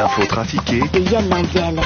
L'info trafiquée de Yann Mandiel.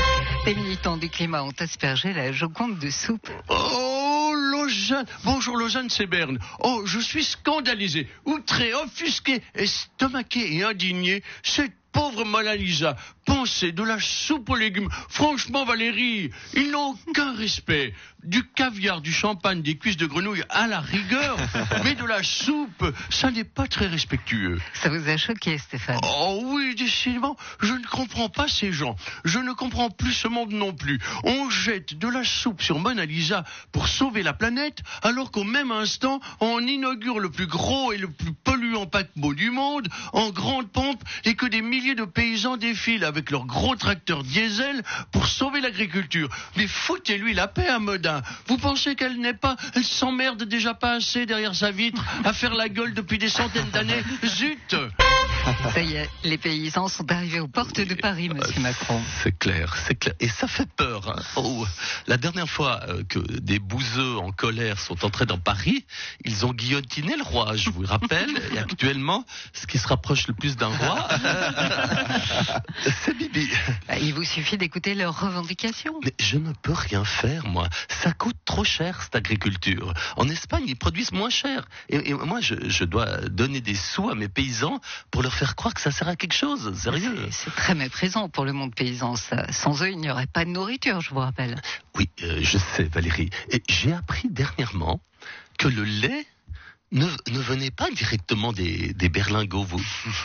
Les militants du climat ont aspergé la Joconde de soupe. Oh, Lausanne Bonjour Lausanne, c'est Berne. Oh, je suis scandalisé, outré, offusqué, estomaqué et indigné. Cette pauvre Mona Lisa, pensez de la soupe aux légumes. Franchement, Valérie, ils n'ont aucun respect. Du caviar, du champagne, des cuisses de grenouille à la rigueur, mais de la soupe, ça n'est pas très respectueux. Ça vous a choqué, Stéphane? Oh oui, décidément, je ne comprends pas ces gens. Je ne comprends plus ce monde non plus. On jette de la soupe sur Mona Lisa pour sauver la planète, alors qu'au même instant, on inaugure le plus gros et le plus polluant paquebot du monde en grande pompe et que des milliers de paysans défilent avec leurs gros tracteurs diesel pour sauver l'agriculture. Mais foutez-lui la paix à Modin. Vous pensez qu'elle n'est pas, elle s'emmerde déjà pas assez derrière sa vitre à faire la gueule depuis des centaines d'années Zut Ça y est, les paysans sont arrivés aux portes de Paris, monsieur Macron. C'est clair, c'est clair. Et ça fait peur. hein. Oh, la dernière fois euh, que des bouseux en colère sont entrés dans Paris, ils ont guillotiné le roi, je vous le rappelle. Et actuellement, ce qui se rapproche le plus d'un roi, c'est Bibi. Bah, Il vous suffit d'écouter leurs revendications. Mais je ne peux rien faire, moi. Ça coûte trop cher, cette agriculture. En Espagne, ils produisent moins cher. Et, et moi, je, je dois donner des sous à mes paysans pour leur faire croire que ça sert à quelque chose. Sérieux. C'est très méprisant pour le monde paysan. ça. Sans eux, il n'y aurait pas de nourriture, je vous rappelle. Oui, euh, je sais, Valérie. Et j'ai appris dernièrement que le lait ne, ne venait pas directement des, des berlingots, vous.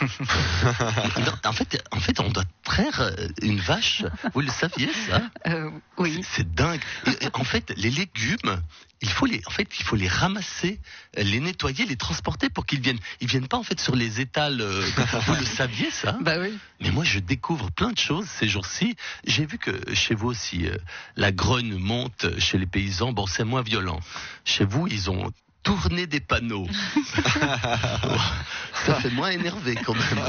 Non, en, fait, en fait, on doit traire euh, une vache. Vous le saviez, ça? Euh, oui. C'est- dingue. Et, en fait, les légumes, il faut les, en fait, il faut les ramasser, euh, les nettoyer, les transporter pour qu'ils viennent. Ils viennent pas en fait sur les étals. euh, vous le saviez ça? Bah oui. Mais moi, je découvre plein de choses ces jours-ci. J'ai vu que chez vous aussi, euh, la grogne monte chez les paysans. Bon, c'est moins violent. Chez vous, ils ont tourné des panneaux. Ça fait moins énervé quand même.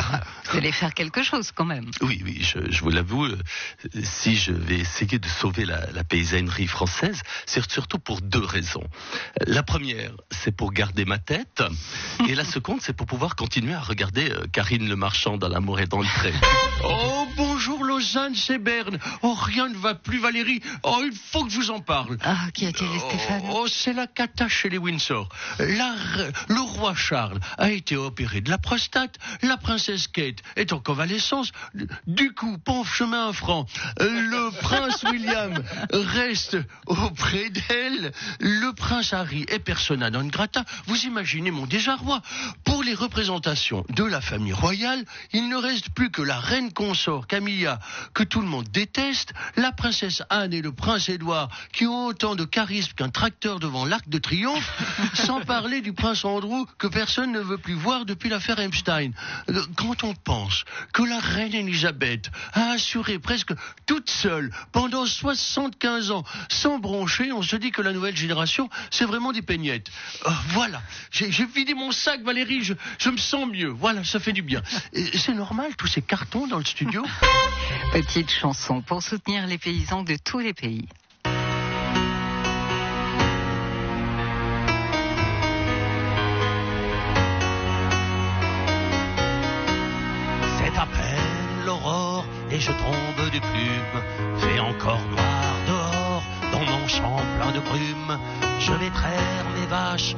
Vous allez faire quelque chose quand même. Oui, oui, je, je vous l'avoue, euh, si je vais essayer de sauver la, la paysannerie française, c'est surtout pour deux raisons. La première, c'est pour garder ma tête, et la seconde, c'est pour pouvoir continuer à regarder euh, Karine Le Marchand dans L'amour est dans le trait. Oh, Lausanne, c'est Berne. Oh, rien ne va plus, Valérie. Oh, il faut que je vous en parle. Ah, qu'y a-t-il, Stéphane Oh, c'est la cata chez les Windsor. La le roi Charles a été opéré de la prostate. La princesse Kate est en convalescence. Du coup, pauvre chemin un franc. Le prince William reste auprès d'elle. Le prince Harry est persona non grata. Vous imaginez mon désarroi. Pour les représentations de la famille royale, il ne reste plus que la reine consort Camilla, que tout le monde déteste, la princesse Anne et le prince Édouard, qui ont autant de charisme qu'un tracteur devant l'arc de triomphe, sans parler du prince Andrew, que personne ne veut plus voir depuis l'affaire Epstein. Euh, Quand on pense que la reine Elisabeth a assuré presque toute seule, pendant 75 ans, sans broncher, on se dit que la nouvelle génération, c'est vraiment des peignettes. Euh, voilà, j'ai vidé mon sac, Valérie, je, je me sens mieux. Voilà, ça fait du bien. C'est normal, tous ces cartons dans le studio Petite chanson pour soutenir les paysans de tous les pays. C'est à peine l'aurore et je tombe de plume. Fait encore noir dehors dans mon champ plein de brume. Je vais traire mes vaches.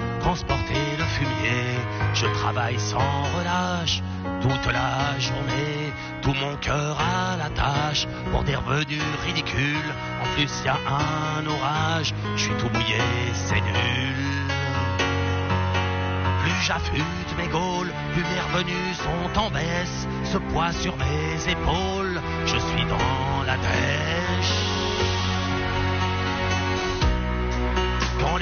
Je travaille sans relâche toute la journée. Tout mon cœur à la tâche pour des revenus ridicules. En plus, y a un orage. Je suis tout mouillé, c'est nul. Plus j'affûte mes gaules, plus mes revenus sont en baisse. Ce poids sur mes épaules, je suis dans la dèche.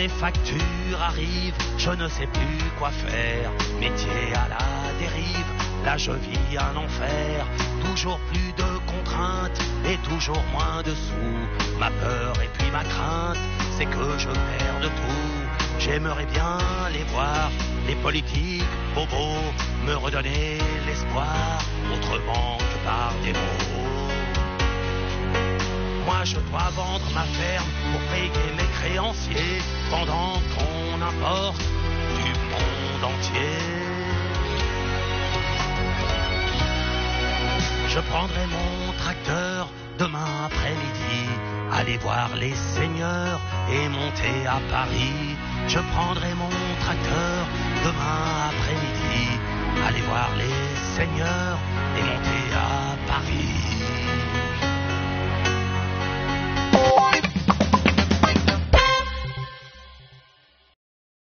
Les factures arrivent, je ne sais plus quoi faire. Métier à la dérive, là je vis un enfer. Toujours plus de contraintes et toujours moins de sous. Ma peur et puis ma crainte, c'est que je perds de tout. J'aimerais bien les voir, les politiques bobos, me redonner l'espoir, autrement que par des mots. Je dois vendre ma ferme pour payer mes créanciers, pendant qu'on importe du monde entier. Je prendrai mon tracteur demain après-midi, aller voir les seigneurs et monter à Paris. Je prendrai mon tracteur demain après-midi, aller voir les seigneurs et monter à Paris.